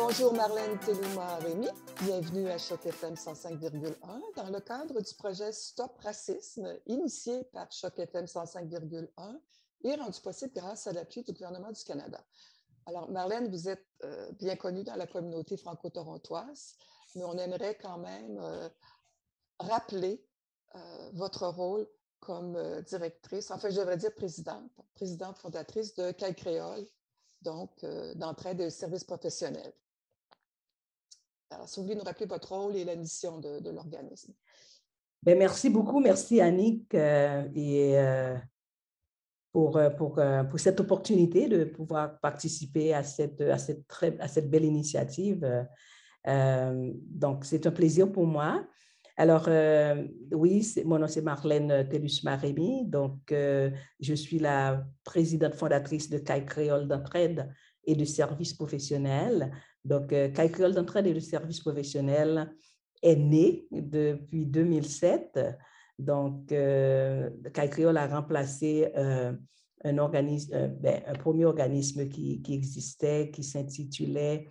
Bonjour Marlène Tellouma-Rémy, bienvenue à Choc FM 105,1 dans le cadre du projet Stop Racisme initié par Choc FM 105,1 et rendu possible grâce à l'appui du gouvernement du Canada. Alors Marlène, vous êtes euh, bien connue dans la communauté franco-torontoise, mais on aimerait quand même euh, rappeler euh, votre rôle comme directrice, enfin je devrais dire présidente, présidente fondatrice de CAI Créole, donc d'entraide de services professionnels. Alors, si vous voulez nous rappeler votre rôle et la mission de, l'organisme. Bien, merci beaucoup. Merci, Annick, euh, et, euh, pour, euh, pour, pour, cette opportunité de pouvoir participer à cette, à cette, très, à cette belle initiative. donc, c'est un plaisir pour moi. Alors, oui, mon nom c'est Marlène Tellus-Marémy. Donc, je suis la présidente fondatrice de CAI Créole d'entraide et de services professionnels. Donc, euh, Créole d'entraide et de services professionnels est né depuis 2007. Donc, euh, a remplacé euh, euh, ben, un premier organisme qui, existait, qui s'intitulait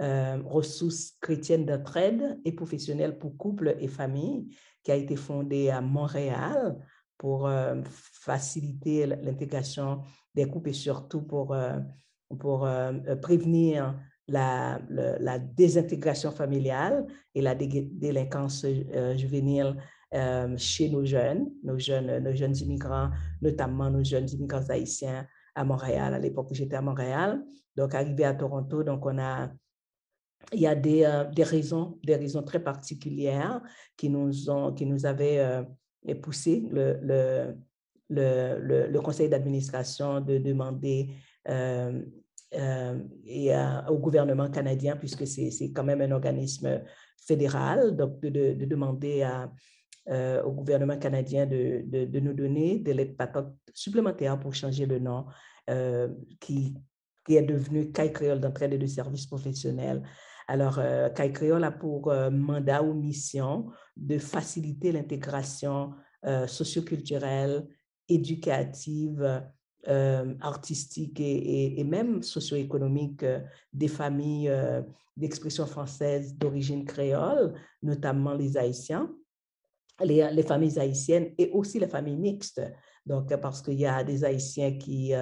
euh, Ressources chrétiennes d'entraide et professionnelles pour couples et familles, qui a été fondé à Montréal pour faciliter l'intégration des couples et surtout pour, pour prévenir la, désintégration familiale et la délinquance euh, juvénile euh, chez nos jeunes, nos jeunes, nos jeunes immigrants, notamment nos jeunes immigrants haïtiens à Montréal, à l'époque où j'étais à Montréal. Donc, arrivé à Toronto, donc on a, il y a des, euh, des raisons, des raisons très particulières qui nous, ont, qui nous avaient poussé le, le, le conseil d'administration de demander euh, et au gouvernement canadien, puisque c'est quand même un organisme fédéral, donc de, de, demander euh, au gouvernement canadien de, de, nous donner de l'aide patente supplémentaire pour changer le nom euh, qui, qui est devenu CAI Créole d'entraide et de services professionnels. Alors, CAI Créole a pour mandat ou mission de faciliter l'intégration socioculturelle, éducative, euh, artistique et, même socio-économique euh, des familles euh, d'expression française d'origine créole, notamment les Haïtiens, les, les, familles haïtiennes et aussi les familles mixtes. Donc, parce qu'il y a des Haïtiens qui,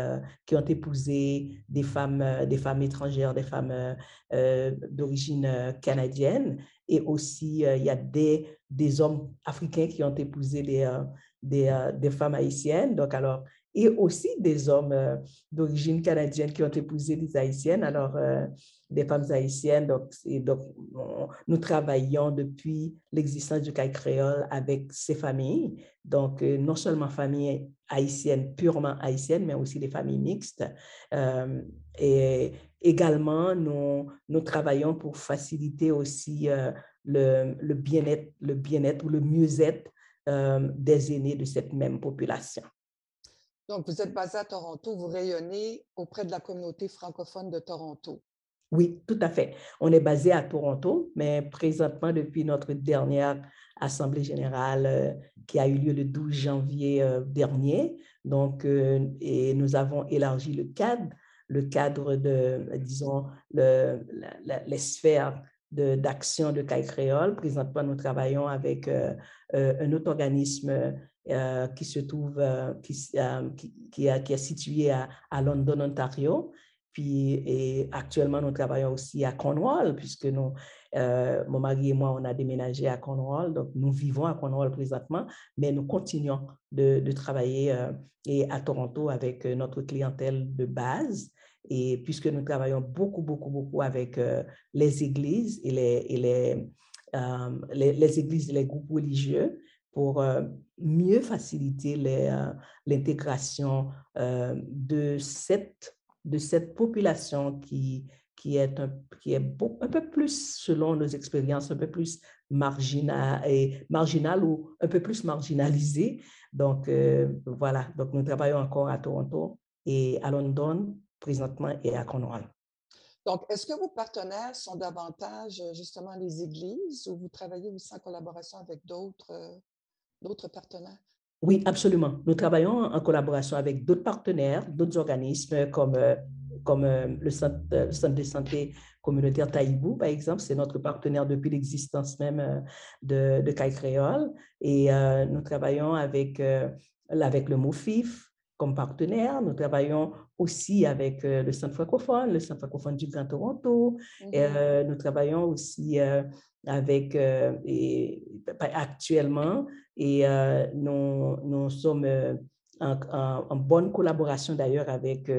qui ont épousé des femmes, des femmes étrangères, des femmes d'origine canadienne, et aussi il y a des, des hommes africains qui ont épousé des, des, des femmes haïtiennes. Donc, alors, et aussi des hommes euh, d'origine canadienne qui ont épousé des Haïtiennes, alors euh, des femmes haïtiennes. Donc, nous travaillons depuis l'existence du CAI créole avec ces familles. Donc, euh, non seulement familles haïtiennes, purement haïtiennes, mais aussi des familles mixtes. et également, nous, travaillons pour faciliter aussi le, bien-être le bien ou le mieux-être des aînés de cette même population. Donc, vous êtes basé à Toronto, vous rayonnez auprès de la communauté francophone de Toronto. Oui, tout à fait. On est basé à Toronto, mais présentement, depuis notre dernière Assemblée générale euh, qui a eu lieu le 12 janvier euh, dernier, donc, euh, et nous avons élargi le cadre, le cadre de, disons, le, les sphères d'action de, de CAI Créole. Présentement, nous travaillons avec un autre organisme euh, qui se trouve, euh, euh, qui, qui, qui, est situé à, à, London, Ontario. Puis et actuellement, nous travaillons aussi à Cornwall, puisque nous, mon mari et moi, on a déménagé à Cornwall. Donc, nous vivons à Cornwall présentement, mais nous continuons de, de travailler et à Toronto avec notre clientèle de base. Et puisque nous travaillons beaucoup, beaucoup, beaucoup avec les églises et les, et les, les, les églises et les groupes religieux, pour mieux faciliter euh, l'intégration euh, de, cette, de cette population qui, qui est, un, qui est un peu plus, selon nos expériences, un peu plus marginale, et ou un peu plus marginalisée. Donc, voilà, donc nous travaillons encore à Toronto et à London présentement et à Cornwall. Donc, est-ce que vos partenaires sont davantage justement les églises ou vous travaillez aussi en collaboration avec d'autres d'autres partenaires? Oui, absolument. Nous travaillons en collaboration avec d'autres partenaires, d'autres organismes comme, euh, comme le, centre, le centre de santé communautaire Taïbou, par exemple, c'est notre partenaire depuis l'existence même de, de CAI Créole. Et nous travaillons avec, avec le MOFIF, comme partenaire. Nous travaillons aussi avec le Centre francophone, le Centre francophone du Grand Toronto. et, mmh nous travaillons aussi avec, et, actuellement, et nous, nous sommes en, bonne collaboration d'ailleurs avec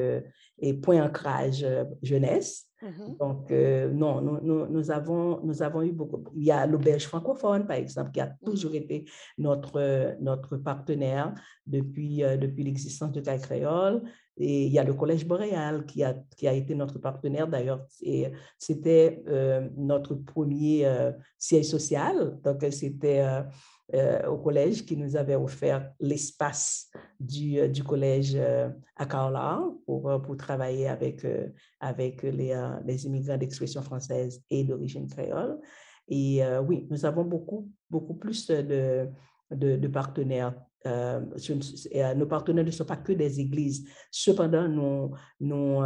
et Point Ancrage Jeunesse. Mmh Donc, non, nous, nous, avons, nous avons eu beaucoup. Il y a l'Auberge francophone, par exemple, qui a mmh toujours été notre, notre partenaire depuis, depuis l'existence de Caille Créole. Et il y a le Collège Boréal qui a, qui a été notre partenaire d'ailleurs. C'était notre premier siège social. Donc, c'était euh, au collège qui nous avait offert l'espace du, euh, du collège euh, à Kaola pour, pour travailler avec, avec les, les immigrants d'expression française et d'origine créole. Et oui, nous avons beaucoup, beaucoup plus de, de partenaires nos partenaires ne sont pas que des églises. Cependant, nous, nous,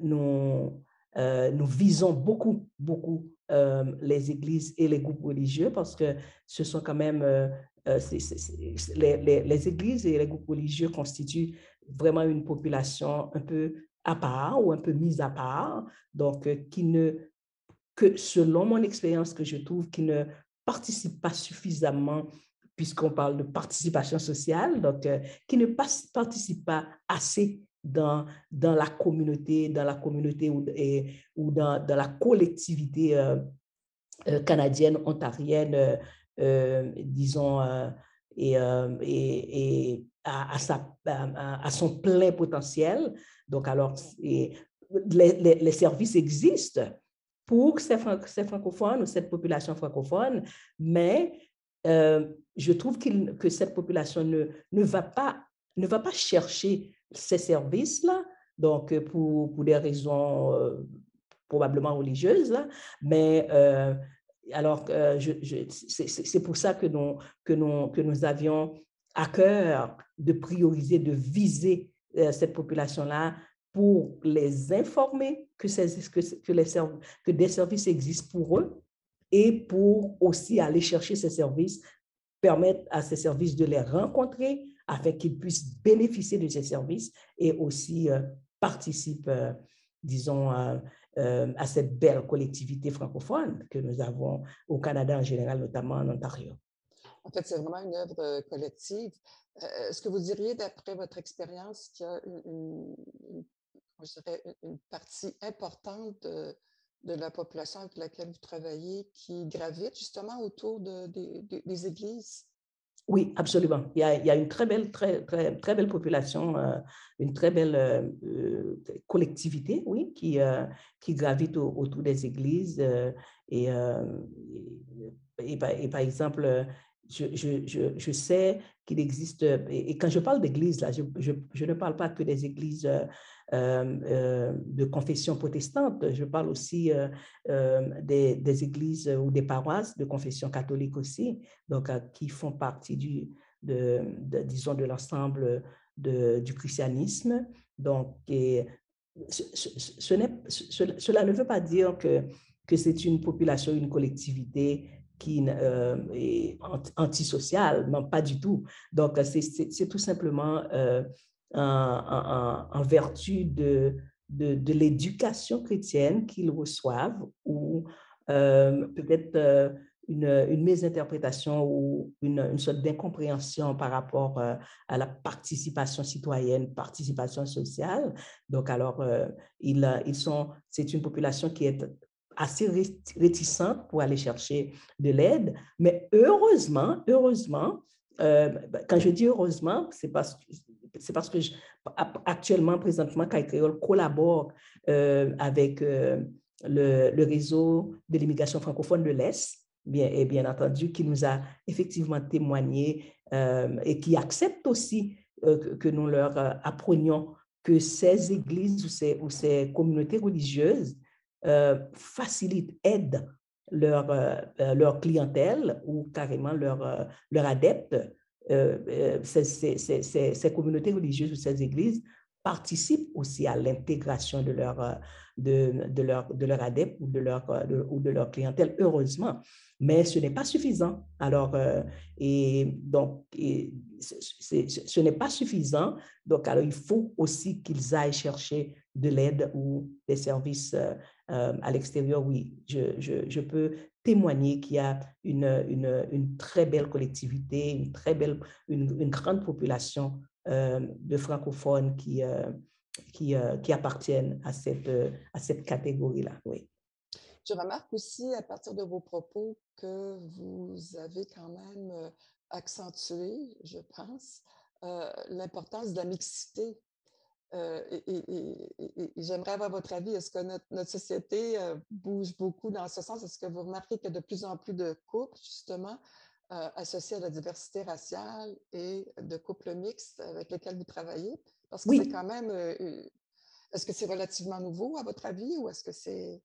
nous, nous visons beaucoup, beaucoup euh, les églises et les groupes religieux parce que ce sont quand même, euh, euh, les, les, églises et les groupes religieux constituent vraiment une population un peu à part ou un peu mise à part, donc qui ne, que selon mon expérience que je trouve, qui ne participent pas suffisamment puisqu'on parle de participation sociale, donc qui ne participent pas assez dans, dans la communauté, dans la communauté ou, dans, dans, la collectivité euh, euh, canadienne, ontarienne, euh, disons, et, et, et à, sa, à, son plein potentiel. Donc, alors, les, services existent pour ces, ces, francophones ou cette population francophone, mais je trouve que cette population ne, ne, va pas, ne va pas chercher ces services-là, donc euh, pour, pour, des raisons euh, probablement religieuses, mais euh, alors je, c'est pour ça que nous, que, nous, que nous avions à cœur de prioriser, de viser cette population-là pour les informer que, que, que, les, que des services existent pour eux et pour aussi aller chercher ces services, permettre à ces services de les rencontrer, afin qu'ils puissent bénéficier de ces services et aussi euh, euh, disons, euh, à cette belle collectivité francophone que nous avons au Canada en général, notamment en Ontario. En fait, c'est vraiment une œuvre collective. Est-ce que vous diriez, d'après votre expérience, qu'il y a une, une, partie importante de, de, la population avec laquelle vous travaillez qui gravite justement autour de, des églises? Oui, absolument. Il y, a, il y a, une très belle, très, très, très belle population, euh, une très belle euh, euh, collectivité, oui, qui, qui gravite autour des églises. et, et, par, exemple, je, je, je, sais qu'il existe, et, quand je parle d'église, là, je, je, ne parle pas que des églises de confession protestante, je parle aussi euh, des, églises ou des paroisses de confession catholique aussi, donc qui font partie du, de, disons, de l'ensemble du christianisme. Donc, cela ne veut pas dire que, que c'est une population, une collectivité qui est antisociale, non, pas du tout. Donc, c'est tout simplement en, vertu de, de, l'éducation chrétienne qu'ils reçoivent ou euh, peut-être euh, une, une, mésinterprétation ou une, une sorte d'incompréhension par rapport euh, à la participation citoyenne, participation sociale. Donc, alors, ils, ils sont, c'est une population qui est assez réticente pour aller chercher de l'aide, mais heureusement, heureusement, quand je dis heureusement, c'est parce que c'est parce que actuellement, présentement, collabore euh, avec euh, le, réseau de l'immigration francophone de l'Est, bien, et bien entendu, qui nous a effectivement témoigné euh, et qui accepte aussi que, nous leur apprenions que ces églises ou ces, ou ces communautés religieuses facilitent, aident leur, leur clientèle ou carrément leurs leur adeptes euh, euh, ces, communautés religieuses ou ces églises participent aussi à l'intégration de leur, de, de, leur, de leur adepte ou de leur, ou de leur clientèle, heureusement. Mais ce n'est pas suffisant. Alors, et donc, ce n'est pas suffisant. Donc, alors, il faut aussi qu'ils aillent chercher de l'aide ou des services à l'extérieur. Oui, je, je, je peux témoigner qu'il y a une, une, très belle collectivité, une très belle, une, une grande population euh, de francophones qui, euh, qui, euh, qui, appartiennent à cette, à cette catégorie-là. Oui. Je remarque aussi à partir de vos propos que vous avez quand même accentué, je pense, l'importance de la mixité et, j'aimerais avoir votre avis. Est-ce que notre, société bouge beaucoup dans ce sens? Est-ce que vous remarquez qu'il y a de plus en plus de couples, justement, associés à la diversité raciale et de couples mixtes avec lesquels vous travaillez? Parce que c'est quand même. est-ce que c'est relativement nouveau, à votre avis, ou est-ce que c'est.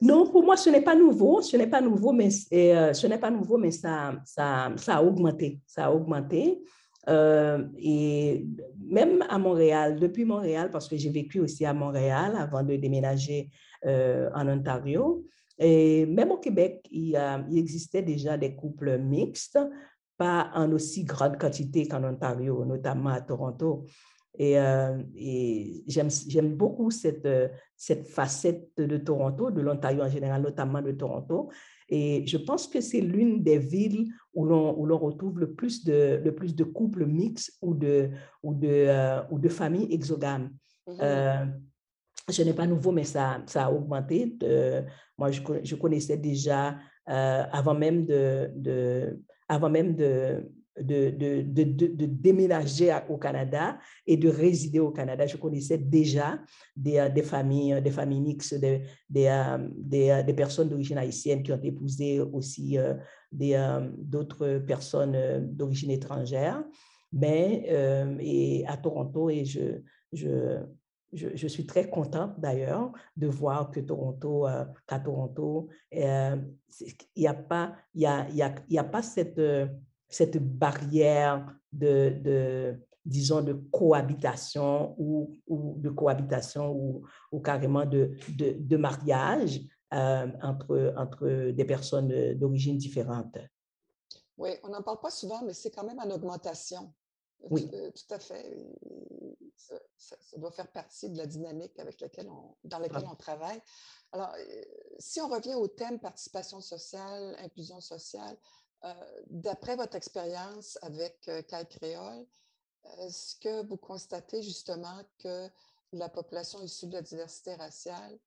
Non, pour moi, ce n'est pas nouveau. Ce n'est pas nouveau, mais, ce n'est pas nouveau, mais ça, ça, ça a augmenté. Ça a augmenté. Euh, et même à Montréal, depuis Montréal, parce que j'ai vécu aussi à Montréal avant de déménager euh, en Ontario, et même au Québec, il, existait déjà des couples mixtes, pas en aussi grande quantité qu'en Ontario, notamment à Toronto. Et, euh, et j'aime beaucoup cette, cette facette de Toronto, de l'Ontario en général, notamment de Toronto, et je pense que c'est l'une des villes où l'on retrouve le plus, de, le plus de couples mixtes ou de, ou de, euh, ou de familles exogames. Mhm. Euh, ce n'est pas nouveau, mais ça, ça a augmenté. moi, je, je, connaissais déjà, euh, avant même de, de, avant même de, de, de, de, déménager au Canada et de résider au Canada. Je connaissais déjà des, euh, des familles, des familles mixtes, des, des, euh, euh, des, personnes d'origine haïtienne qui ont épousé aussi d'autres personnes d'origine étrangère. Mais et à Toronto, et je, je, je, suis très contente d'ailleurs de voir que Toronto, qu'à Toronto, il n'y a, pas, y a, y a, y a pas cette cette barrière de, de disons, de cohabitation ou, ou de cohabitation ou, ou carrément de, de, de mariage euh, entre, entre des personnes d'origine différente. Oui, on n'en parle pas souvent, mais c'est quand même en augmentation. Oui. Tout, euh, tout à fait. Ça, ça, doit faire partie de la dynamique avec laquelle on, dans laquelle on travaille. Alors, euh, si on revient au thème participation sociale, inclusion sociale, euh, d'après votre expérience avec euh, CAI Créole, est-ce que vous constatez justement que la population issue de la diversité raciale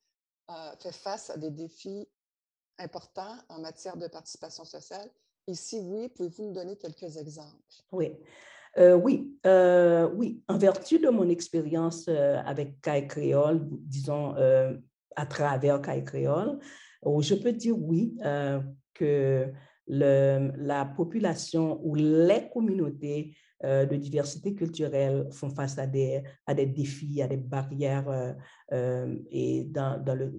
euh, fait face à des défis importants en matière de participation sociale? Et si oui, pouvez-vous nous donner quelques exemples? Oui. oui, oui. En vertu de mon expérience avec CAI Créole, disons à travers CAI Créole, oh, je peux dire oui que la population ou les communautés euh, de diversité culturelle font face à des, à des défis, à des barrières euh, euh, et dans, dans, le,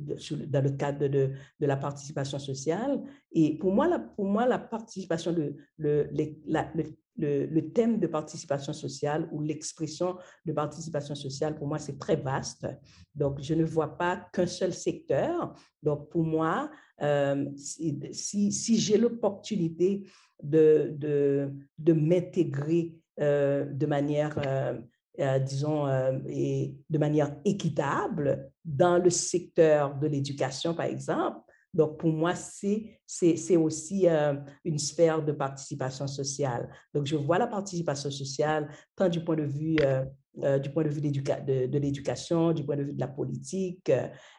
dans le cadre de, de, la participation sociale. Et pour moi, la, pour moi, la participation, de, le, la, le, le, thème de participation sociale ou l'expression de participation sociale, pour moi, c'est très vaste. Donc, je ne vois pas qu'un seul secteur. Donc, pour moi, euh, si, si, j'ai l'opportunité de, de, de m'intégrer euh, de manière, euh, disons, et de manière équitable dans le secteur de l'éducation, par exemple, donc, pour moi, c'est aussi euh, une sphère de participation sociale. Donc, je vois la participation sociale tant du point de vue, euh, euh, du point de, vue de, l'éducation, du point de vue de la politique,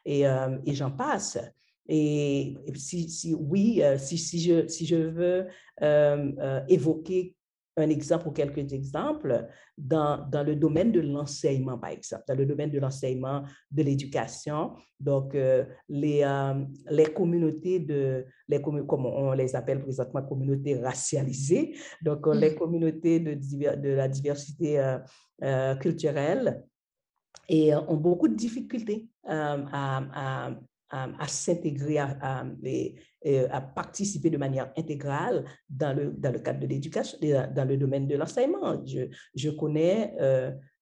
et, et j'en passe. Et, si, si, oui, si, si, je, si je veux évoquer un exemple ou quelques exemples dans, dans le domaine de l'enseignement, par exemple, dans le domaine de l'enseignement, de l'éducation. Donc, euh, les, euh, les communautés de, les comme on les appelle présentement, communautés racialisées, donc euh, les mmh. communautés de, de la diversité culturelle et ont beaucoup de difficultés à, à à, s'intégrer, à, à, participer de manière intégrale dans le, dans le cadre de l'éducation, dans le domaine de l'enseignement. Je, je connais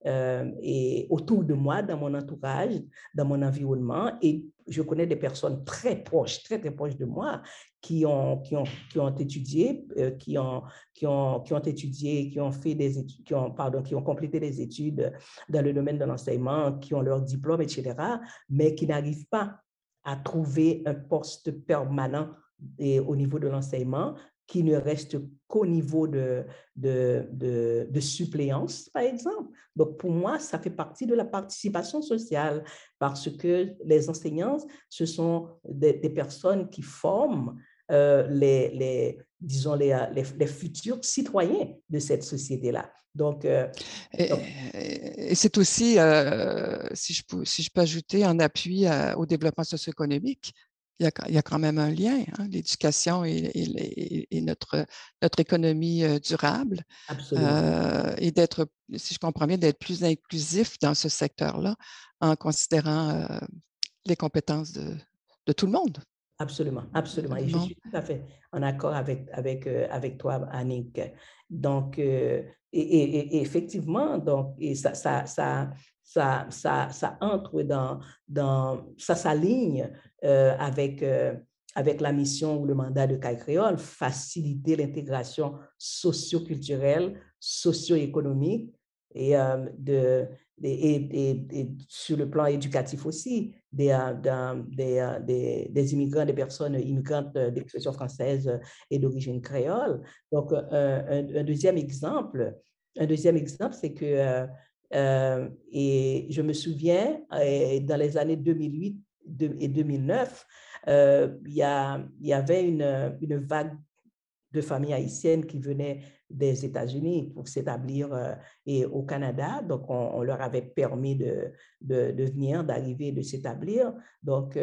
euh, et autour de moi, dans mon entourage, dans mon environnement. Et je connais des personnes très proches, très, très proches de moi qui ont, qui ont, qui ont étudié, qui, ont, qui, ont, qui ont étudié, qui ont fait des études, qui ont, pardon, qui ont complété des études dans le domaine de l'enseignement, qui ont leur diplôme, etc., mais qui n'arrivent pas à trouver un poste permanent et au niveau de l'enseignement qui ne reste qu'au niveau de, de, de, suppléance, par exemple. Donc, pour moi, ça fait partie de la participation sociale parce que les enseignants, ce sont des, personnes qui forment euh, les, les, disons, les, les, futurs citoyens de cette société-là. Donc, euh, et, c'est aussi, euh, si, je peux, si je peux ajouter, en appui au développement socio-économique il y, a, il y a, quand même un lien, hein, l'éducation et, et, notre, notre économie durable. Euh, et d'être, si je comprends bien, d'être plus inclusif dans ce secteur-là en considérant euh, les compétences de, de, tout le monde. Absolument, absolument. Et je suis tout à fait en accord avec, avec, euh, avec toi, Annick. Donc, et, effectivement, donc, et ça, ça, ça, ça, ça, ça entre dans, dans ça s'aligne euh, avec, euh, avec la mission ou le mandat de CAI Créole, faciliter l'intégration socio-culturelle, socio-économique et, euh, de, et, sur le plan éducatif aussi, des, des, des, des, immigrants, des personnes immigrantes d'expression française et d'origine créole. Donc, un, un, deuxième exemple, un deuxième exemple, c'est que euh, et je me souviens, euh, dans les années 2008 et 2009, euh, il, y a, il y avait une, une vague de familles haïtiennes qui venaient des États-Unis pour s'établir et au Canada. Donc, on, leur avait permis de, de, venir, d'arriver, de s'établir. Donc,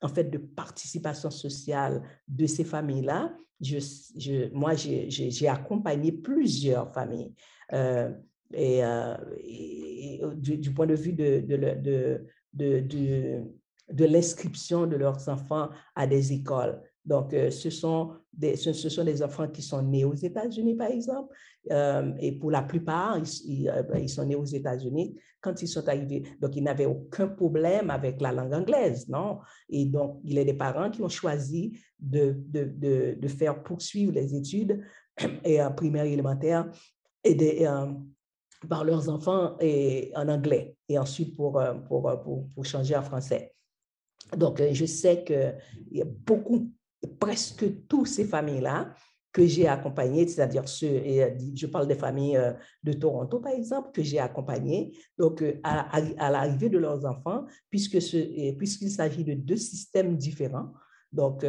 en fait, de participation sociale de ces familles-là, je, moi, j'ai accompagné plusieurs familles. Euh, et, du, point de vue de, de, de, de l'inscription de leurs enfants à des écoles. Donc, euh, ce, sont des, ce, sont des enfants qui sont nés aux États-Unis, par exemple, euh, et pour la plupart, ils, ben, ils, sont nés aux États-Unis quand ils sont arrivés. Donc, ils n'avaient aucun problème avec la langue anglaise, non? Et donc, il y a des parents qui ont choisi de, de, de, faire poursuivre les études et, primaire et élémentaire et des, par leurs enfants et, en anglais et ensuite pour, euh, pour, euh, pour, pour changer en français. Donc, euh, je sais a beaucoup, presque toutes ces familles-là que j'ai accompagnées, c'est-à-dire ceux, je parle des familles de Toronto, par exemple, que j'ai accompagnées, donc à, à, l'arrivée de leurs enfants, puisqu'il s'agit de deux systèmes différents, donc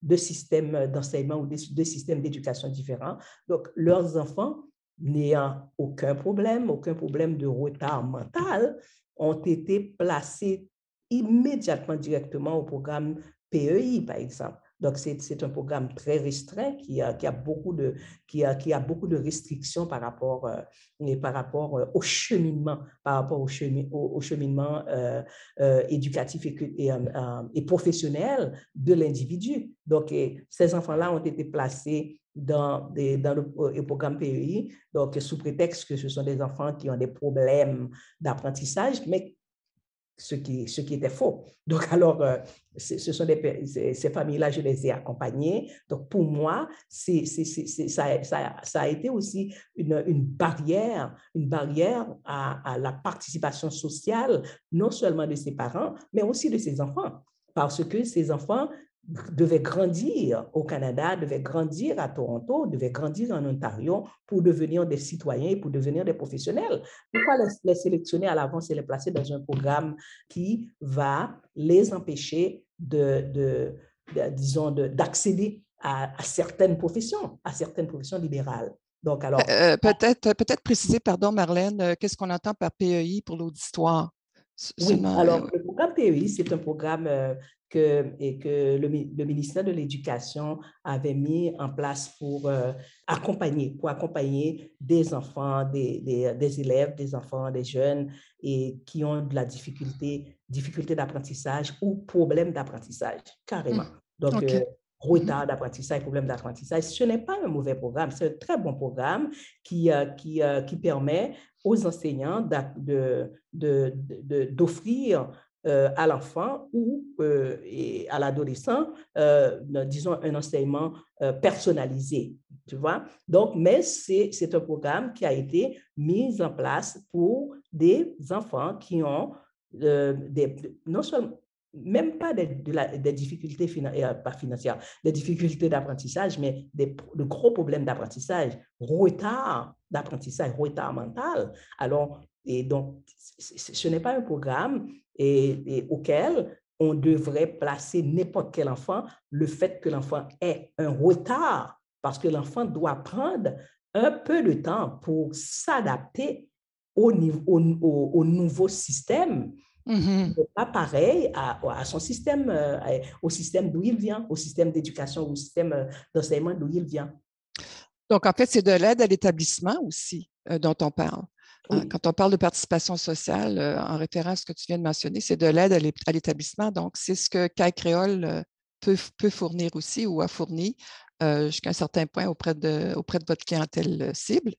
deux systèmes d'enseignement ou deux systèmes d'éducation différents. Donc, leurs enfants n'ayant aucun problème, aucun problème de retard mental, ont été placés immédiatement directement au programme PEI, par exemple. Donc, c'est un programme très restreint qui a, qui a, beaucoup, de, qui a, qui a beaucoup de restrictions par rapport, euh, par rapport euh, au cheminement, par rapport au, au, cheminement euh, éducatif et, et, professionnel de l'individu. Donc, ces enfants-là ont été placés dans, des, dans le, programme PEI, donc sous prétexte que ce sont des enfants qui ont des problèmes d'apprentissage, mais ce qui, ce qui était faux. Donc, alors, euh, ce sont ces, familles-là, je les ai accompagnées. Donc, pour moi, c'est, ça, ça, ça, a été aussi une, une barrière, une barrière à, à, la participation sociale, non seulement de ses parents, mais aussi de ses enfants. Parce que ces enfants devait grandir au Canada, devait grandir à Toronto, devait grandir en Ontario pour devenir des citoyens pour devenir des professionnels. Pourquoi les, sélectionner à l'avance et les placer dans un programme qui va les empêcher de, disons, d'accéder à, certaines professions, à certaines professions libérales? Donc, alors. Euh, peut-être, peut-être préciser, pardon, Marlène, euh, qu'est-ce qu'on entend par PEI pour l'auditoire? Oui, alors euh, le programme PEI, c'est un programme que, et que le, ministère de l'Éducation avait mis en place pour euh, accompagner, pour accompagner des enfants, des, des, élèves, des enfants, des jeunes et qui ont de la difficulté, difficulté d'apprentissage ou problème d'apprentissage, carrément. Mmh. Donc, euh, retard d'apprentissage, problème d'apprentissage, ce n'est pas un mauvais programme, c'est un très bon programme qui, euh, qui, qui permet aux enseignants d'offrir de, de, euh, à l'enfant ou euh, à l'adolescent, euh, disons, un enseignement personnalisé, tu vois? Donc, mais c'est un programme qui a été mis en place pour des enfants qui ont des, non seulement même pas des, des difficultés pas financières, des difficultés d'apprentissage, mais des, de gros problèmes d'apprentissage, retard d'apprentissage, retard mental. Alors, et donc, ce n'est pas un programme auquel on devrait placer n'importe quel enfant, le fait que l'enfant ait un retard, parce que l'enfant doit prendre un peu de temps pour s'adapter au, nouveau système. Mm-hmm. Pas pareil à, à, son système, euh, au système d'où il vient, au système d'éducation, au système euh, d'enseignement d'où il vient. Donc, en fait, c'est de l'aide à l'établissement aussi euh, dont on parle. Quand on parle de participation sociale, euh, en référence à ce que tu viens de mentionner, c'est de l'aide à l'établissement. Donc, c'est ce que CAI Créole peut, peut, fournir aussi ou a fourni jusqu'à un certain point auprès de, auprès de votre clientèle cible,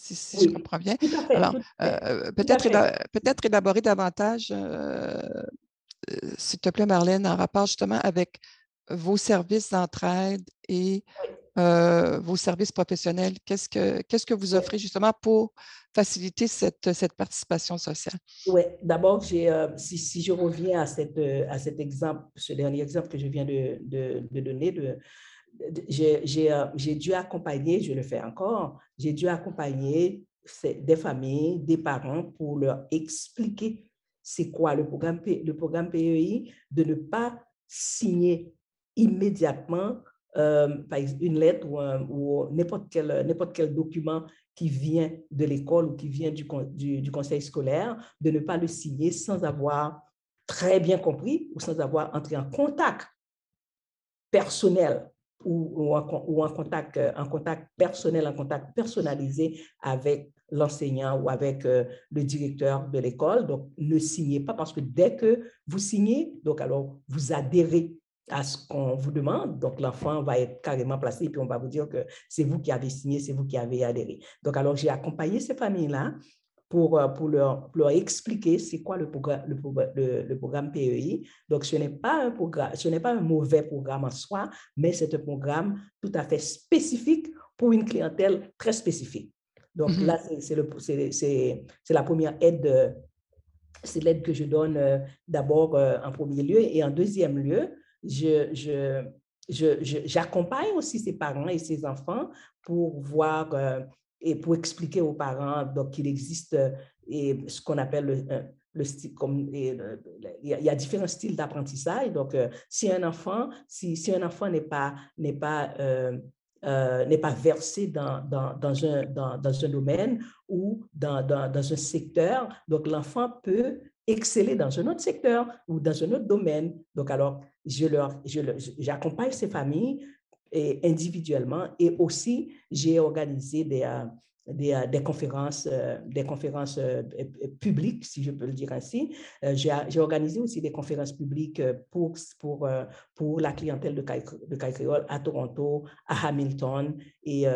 si, je comprends bien. Alors, peut-être peut élaborer davantage, s'il te plaît, Marlène, en rapport justement avec vos services d'entraide et euh, vos services professionnels? Qu'est-ce que, vous offrez justement pour faciliter cette, cette participation sociale? Oui, d'abord, j'ai, euh, si, si, je reviens à, cette, euh, à cet exemple, ce dernier exemple que je viens de, de, de donner, de, j'ai, j'ai, dû accompagner, je le fais encore, j'ai dû accompagner des familles, des parents pour leur expliquer c'est quoi le programme, le programme PEI, de ne pas signer immédiatement euh, une lettre ou, n'importe quel, document qui vient de l'école ou qui vient du, conseil scolaire, de ne pas le signer sans avoir très bien compris ou sans avoir entré en contact personnel ou, ou, en, contact, en contact personnel, en contact personnalisé avec l'enseignant ou avec euh, le directeur de l'école. Donc, ne signez pas parce que dès que vous signez, donc alors vous adhérez à ce qu'on vous demande. Donc, l'enfant va être carrément placé et puis on va vous dire que c'est vous qui avez signé, c'est vous qui avez adhéré. Donc, alors, j'ai accompagné ces familles-là pour, euh, pour, leur, leur expliquer c'est quoi le programme, le, le, programme PEI. Donc, ce n'est pas un programme, ce n'est pas un mauvais programme en soi, mais c'est un programme tout à fait spécifique pour une clientèle très spécifique. Donc, mm-hmm. là, c'est la première aide, c'est l'aide que je donne euh, d'abord euh, en premier lieu. Et en deuxième lieu, je, j'accompagne aussi ces parents et ces enfants pour voir euh, et pour expliquer aux parents qu'il existe euh, et ce qu'on appelle le, euh, le style, comme, il y, a différents styles d'apprentissage. Donc, si un enfant, si, si un enfant n'est pas, n'est pas, n'est pas versé dans, dans, dans, un, dans, dans, un domaine ou dans, dans, un secteur, donc l'enfant peut exceller dans un autre secteur ou dans un autre domaine. Donc, alors, je leur, je, j'accompagne ces familles et individuellement et aussi j'ai organisé des, euh, euh, des, conférences, euh, des conférences publiques, si je peux le dire ainsi. J'ai organisé aussi des conférences publiques pour, pour, pour la clientèle de Caille, de Créole à Toronto, à Hamilton. Et,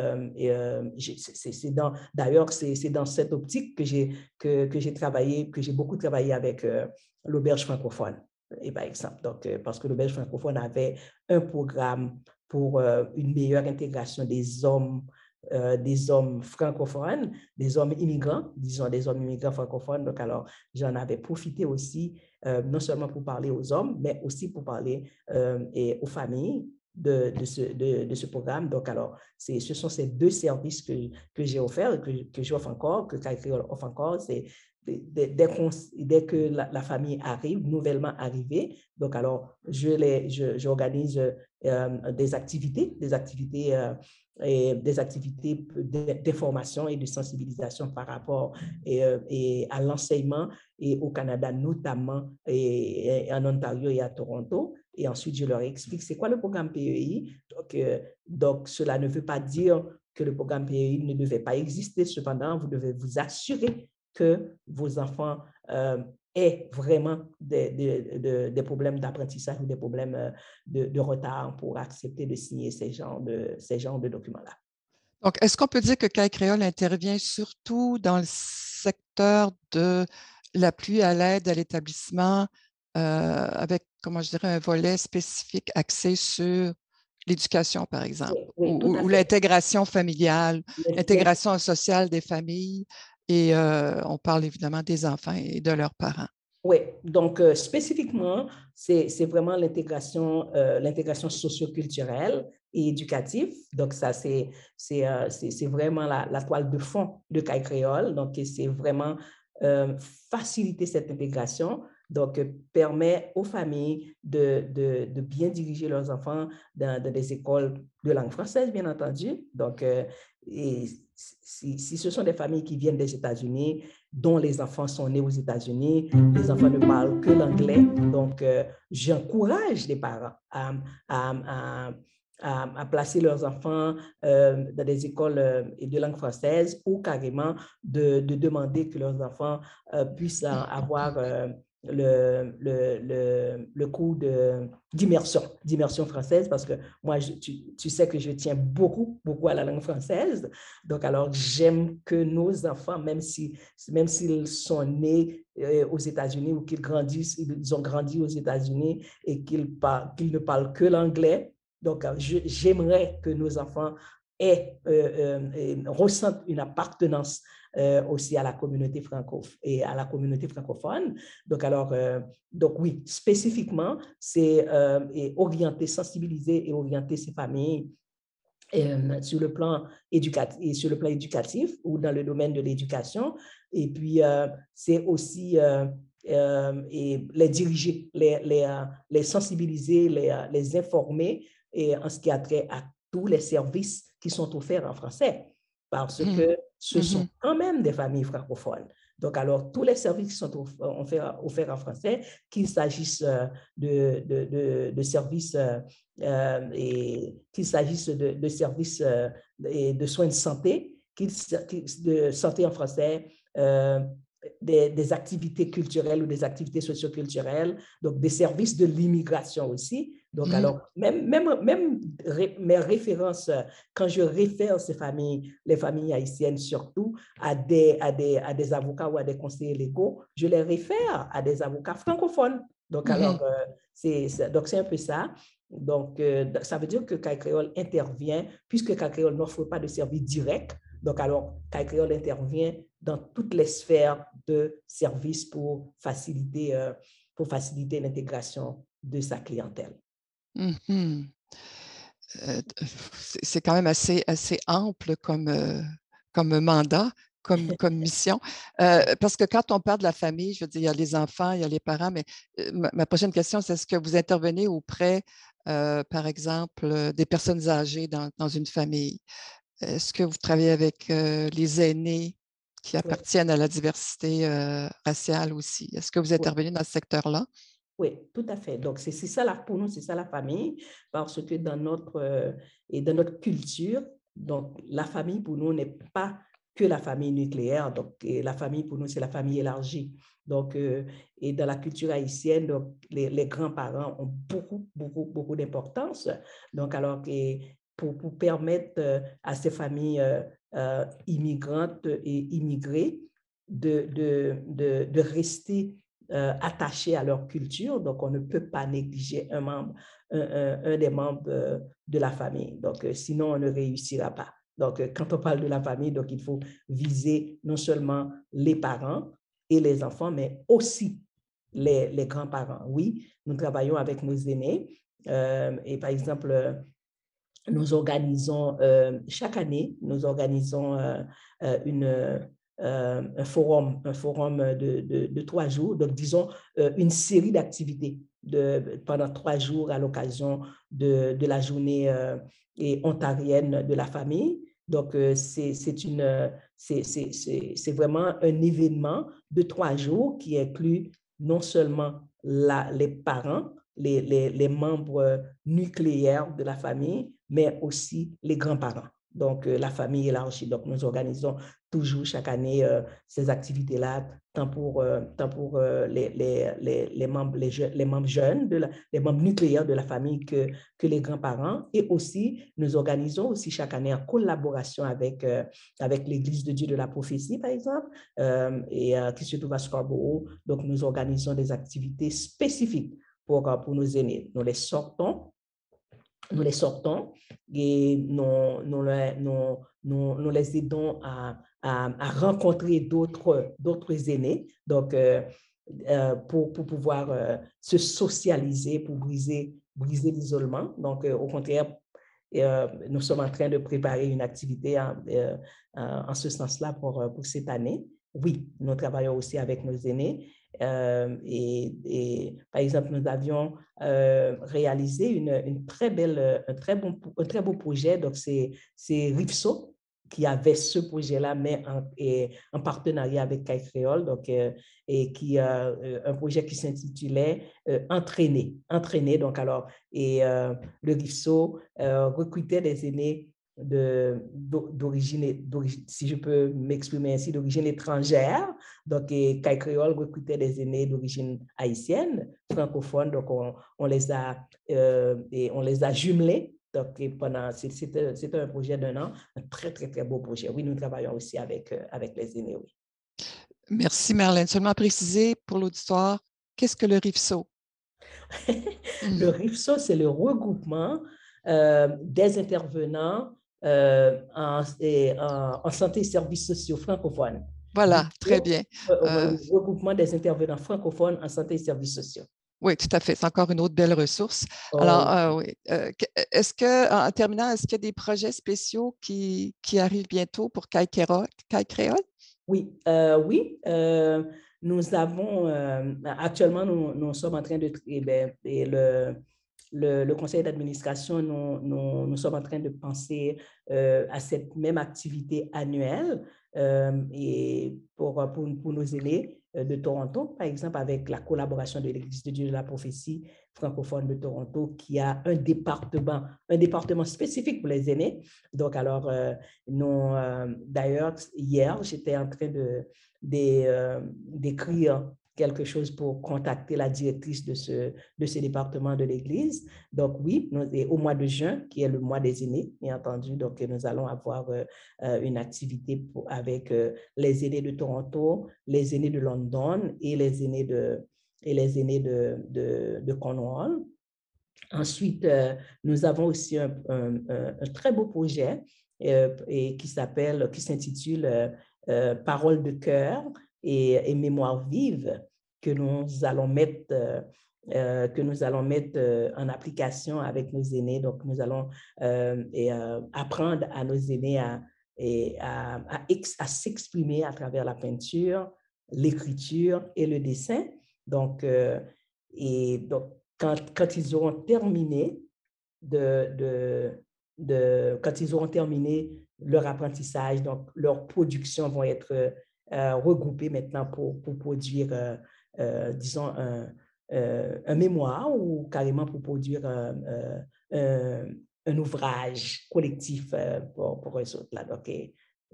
c'est dans, d'ailleurs, c'est dans cette optique que j'ai que, que travaillé, que j'ai beaucoup travaillé avec l'auberge francophone et par exemple. Donc, parce que le Belge francophone avait un programme pour euh, une meilleure intégration des hommes, euh, des hommes francophones, des hommes immigrants, disons des hommes immigrants francophones. Donc, alors, j'en avais profité aussi, non seulement pour parler aux hommes, mais aussi pour parler et aux familles de, de, ce, de, ce, programme. Donc, alors, ce sont ces deux services que, que j'ai offerts, que, que j'offre encore, que Créole offre encore. C'est dès, que la, famille arrive, nouvellement arrivée, donc alors je les, j'organise euh, des activités, des activités, euh, et des activités d'information et de sensibilisation par rapport et, euh, à l'enseignement et au Canada notamment et, en Ontario et à Toronto. Et ensuite, je leur explique c'est quoi le programme PEI. Donc, donc, cela ne veut pas dire que le programme PEI ne devait pas exister. Cependant, vous devez vous assurer que vos enfants euh, aient vraiment des, des, problèmes d'apprentissage ou des problèmes euh, de, retard pour accepter de signer ces genres de, ces genres de documents-là. Donc, est-ce qu'on peut dire que CAI Créole intervient surtout dans le secteur de l'appui à l'aide à l'établissement avec, comment je dirais, un volet spécifique axé sur l'éducation, par exemple, ou, l'intégration familiale, l'intégration sociale des familles. Et on parle évidemment des enfants et de leurs parents. Oui, donc spécifiquement, c'est vraiment l'intégration l'intégration socioculturelle et éducative. Donc ça, c'est vraiment la, toile de fond de CAI Créole. Donc c'est vraiment faciliter cette intégration donc, euh, permet aux familles de, de, de, bien diriger leurs enfants dans, des écoles de langue française, bien entendu. Donc, euh, et si, ce sont des familles qui viennent des États-Unis, dont les enfants sont nés aux États-Unis, les enfants ne parlent que l'anglais. Donc, euh, j'encourage les parents à, placer leurs enfants dans des écoles de langue française ou carrément de demander que leurs enfants puissent avoir le, le, le, le cours d'immersion, d'immersion française, parce que moi, tu, tu, sais que je tiens beaucoup, beaucoup à la langue française. Donc, alors, j'aime que nos enfants, même s'ils si, même sont nés euh, aux États-Unis ou qu'ils grandissent, ils ont grandi aux États-Unis et qu'ils qu'ils ne parlent que l'anglais, donc, j'aimerais que nos enfants aient, euh, euh, ressentent une appartenance euh, aussi à la communauté franco et à la communauté francophone. Donc, alors, euh, donc oui, spécifiquement, c'est euh, orienter, sensibiliser et orienter ces familles sur le plan éducatif et sur le plan éducatif ou dans le domaine de l'éducation. Et puis, c'est aussi et les diriger, les, les, les sensibiliser, les, les informer et en ce qui a trait à tous les services qui sont offerts en français. Parce mmh. que ce sont mmh quand même des familles francophones. Donc, alors, tous les services qui sont offerts, en français, qu'il s'agisse euh, de, de, de, services euh, euh, et qu'il s'agisse de, services et de soins de santé, de santé en français, des, activités culturelles ou des activités socioculturelles, donc des services de l'immigration aussi. Donc, mmh. alors, même, même, même mes références, quand je réfère ces familles, les familles haïtiennes surtout, à des, à des, à des avocats ou à des conseillers légaux, je les réfère à des avocats francophones. Donc, mmh alors, euh, c'est donc c'est un peu ça. Donc, euh, ça veut dire que CAI Créole intervient, puisque CAI Créole n'offre pas de service direct. Donc, alors, CAI Créole intervient dans toutes les sphères de services pour faciliter, euh, pour faciliter l'intégration de sa clientèle. Mmh c'est quand même assez, assez ample comme, comme mandat, comme, comme mission. parce que quand on parle de la famille, je veux dire, il y a les enfants, il y a les parents, mais ma, prochaine question, c'est est-ce que vous intervenez auprès, par exemple, des personnes âgées dans, dans une famille? Est-ce que vous travaillez avec les aînés qui appartiennent à la diversité raciale aussi? Est-ce que vous intervenez dans ce secteur-là? Oui, tout à fait. Donc, c'est ça, là, pour nous, c'est ça la famille, parce que dans notre, euh, et dans notre culture, donc, la famille, pour nous, n'est pas que la famille nucléaire. Donc, la famille, pour nous, c'est la famille élargie. Donc, euh, et dans la culture haïtienne, donc, les, les grands-parents ont beaucoup, beaucoup, beaucoup d'importance. Donc, alors que pour, permettre euh, à ces familles immigrantes et immigrées de, de, de, rester euh, attachés à leur culture, donc on ne peut pas négliger un membre, un, des membres euh, de la famille. Donc, euh, sinon, on ne réussira pas. Donc, quand on parle de la famille, donc il faut viser non seulement les parents et les enfants, mais aussi les, les grands-parents. Oui, nous travaillons avec nos aînés et par exemple, nous organisons chaque année, nous organisons une euh, un forum, un forum de, trois jours, donc disons euh, une série d'activités pendant trois jours à l'occasion de, la journée euh, et ontarienne de la famille. Donc, c'est une, c'est vraiment un événement de trois jours qui inclut non seulement les parents, les, les membres nucléaires de la famille, mais aussi les grands-parents. donc la famille élargie. Donc, nous organisons toujours chaque année ces activités-là, tant pour, tant pour les, les, les, membres, les, membres jeunes, les membres nucléaires de la famille que, que les grands-parents. Et aussi, nous organisons aussi chaque année en collaboration avec, avec l'Église de Dieu de la prophétie, par exemple, et qui se trouve à Scarborough. Donc, nous organisons des activités spécifiques pour, pour nos aînés. Nous les sortons nous les sortons et nous, nous, nous, nous les aidons à, à, rencontrer d'autres aînés, donc euh, euh, pour, pour, pouvoir euh, se socialiser, pour briser, briser l'isolement. Donc, au contraire, nous sommes en train de préparer une activité en, en ce sens-là pour, pour cette année. Oui, nous travaillons aussi avec nos aînés euh, et, par exemple, nous avions euh, réalisé une, très belle, un, très bon, un très beau projet. Donc, c'est Rifso qui avait ce projet-là, mais en, en, partenariat avec Kai Créole, donc, euh, et qui un projet qui s'intitulait Entraîner. Entraîner, donc alors, et le Rifso recrutait des aînés d'origine, si je peux m'exprimer ainsi, d'origine étrangère. Donc, Kai Créole recrutait des aînés d'origine haïtienne, francophone. Donc, on, on les a euh, et on les a jumelés. Donc, pendant, c'était un projet d'un an, un très, très, très beau projet. Oui, nous travaillons aussi avec, euh, avec les aînés, oui. Merci, Marlène. Seulement préciser pour l'auditoire, qu'est-ce que le RIFSO? le RIFSO, c'est le regroupement euh, des intervenants euh, en, en, santé et services sociaux francophones. Voilà, très bien. Euh, regroupement des intervenants francophones en santé et services sociaux. Oui, tout à fait. C'est encore une autre belle ressource. Oh, Alors, oui. est-ce que, en terminant, est-ce qu'il y a des projets spéciaux qui, qui arrivent bientôt pour CAI Créole? Oui, oui. nous avons, actuellement, nous, nous, sommes en train de, eh bien, le, le, conseil d'administration, nous, sommes en train de penser euh, à cette même activité annuelle euh, et pour, pour, pour, nos aînés euh, de Toronto, par exemple, avec la collaboration de l'Église de Dieu de la prophétie francophone de Toronto, qui a un département, un département spécifique pour les aînés. Donc, alors, nous, d'ailleurs, hier, j'étais en train de, d'écrire quelque chose pour contacter la directrice de ce, de ce département de l'Église. Donc oui, nous, au mois de juin, qui est le mois des aînés, bien entendu, donc nous allons avoir euh, euh, une activité pour, avec euh, les aînés de Toronto, les aînés de London et les aînés de, et les aînés de, de, de Cornwall. Ensuite, nous avons aussi un, un, très beau projet et qui s'appelle, qui s'intitule Parole de cœur et, mémoire vive que nous allons mettre, euh, euh, que nous allons mettre euh, en application avec nos aînés. Donc, nous allons et, apprendre à nos aînés à, et à, à, s'exprimer à travers la peinture, l'écriture et le dessin. Donc, et donc quand, quand, ils auront terminé de, de, de, quand ils auront terminé leur apprentissage, donc leur production vont être regroupés maintenant pour, pour produire, euh, euh, disons, un, un, mémoire ou carrément pour produire un, un ouvrage collectif pour, pour eux autres. Là. Donc,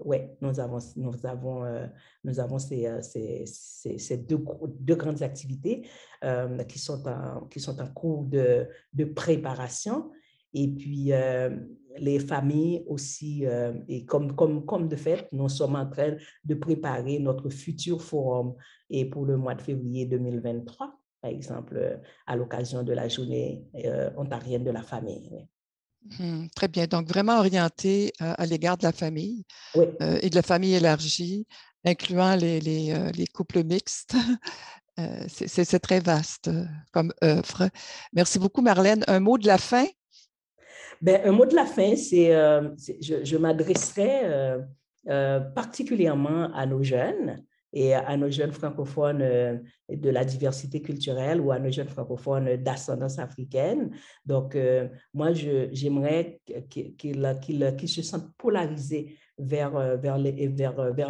oui, nous avons, nous avons, nous avons ces, ces, ces, deux, deux, grandes activités qui, sont en, qui sont en cours de, de préparation. Et puis, les familles aussi, euh, et comme, comme, comme de fait, nous sommes en train de préparer notre futur forum et pour le mois de février 2023, par exemple, euh, à l'occasion de la journée euh, ontarienne de la famille. Mmh, très bien. Donc, vraiment orienté à l'égard de la famille et de la famille élargie, incluant les, les, les couples mixtes. C'est très vaste comme œuvre. Merci beaucoup, Marlène. Un mot de la fin? Ben, un mot de la fin, c'est, euh, je, je m'adresserai euh, euh, particulièrement à nos jeunes et à nos jeunes francophones de la diversité culturelle ou à nos jeunes francophones d'ascendance africaine. Donc, moi, j'aimerais qu'ils se sentent polarisés vers,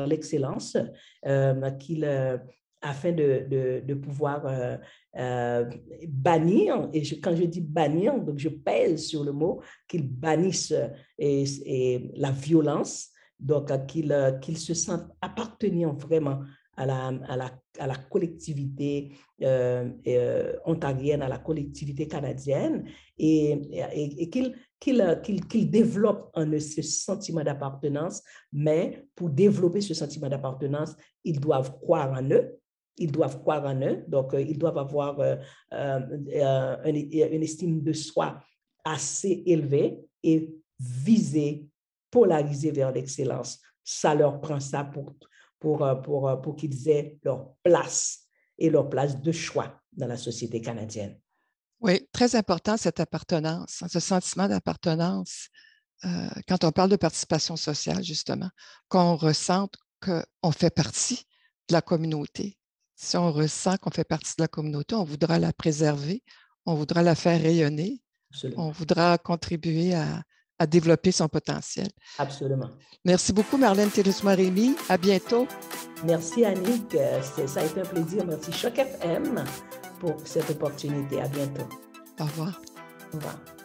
l'excellence, afin de, pouvoir bannir, et quand je dis bannir, donc je pèse sur le mot, qu'ils bannissent et, la violence, donc qu'ils se sentent appartenir vraiment à la, à la, à la collectivité euh, euh, ontarienne, à la collectivité canadienne, et, et, et qu'ils qu développent en eux ce sentiment d'appartenance, mais pour développer ce sentiment d'appartenance, ils doivent croire en eux, ils doivent croire en eux, donc euh, ils doivent avoir une, une estime de soi assez élevée et viser, polariser vers l'excellence. Ça leur prend ça pour pour, euh, pour, euh, pour qu'ils aient leur place et leur place de choix dans la société canadienne. Oui, très important cette appartenance, ce sentiment d'appartenance. Euh, quand on parle de participation sociale, justement, qu'on ressente qu'on fait partie de la communauté. Si on ressent qu'on fait partie de la communauté, on voudra la préserver, on voudra la faire rayonner, on voudra contribuer à, à développer son potentiel. Absolument. Merci beaucoup, Marlène thérèse rémy À bientôt. Merci, Annick. Ça a été un plaisir. Merci, Choc FM, pour cette opportunité. À bientôt. Au revoir. Au revoir.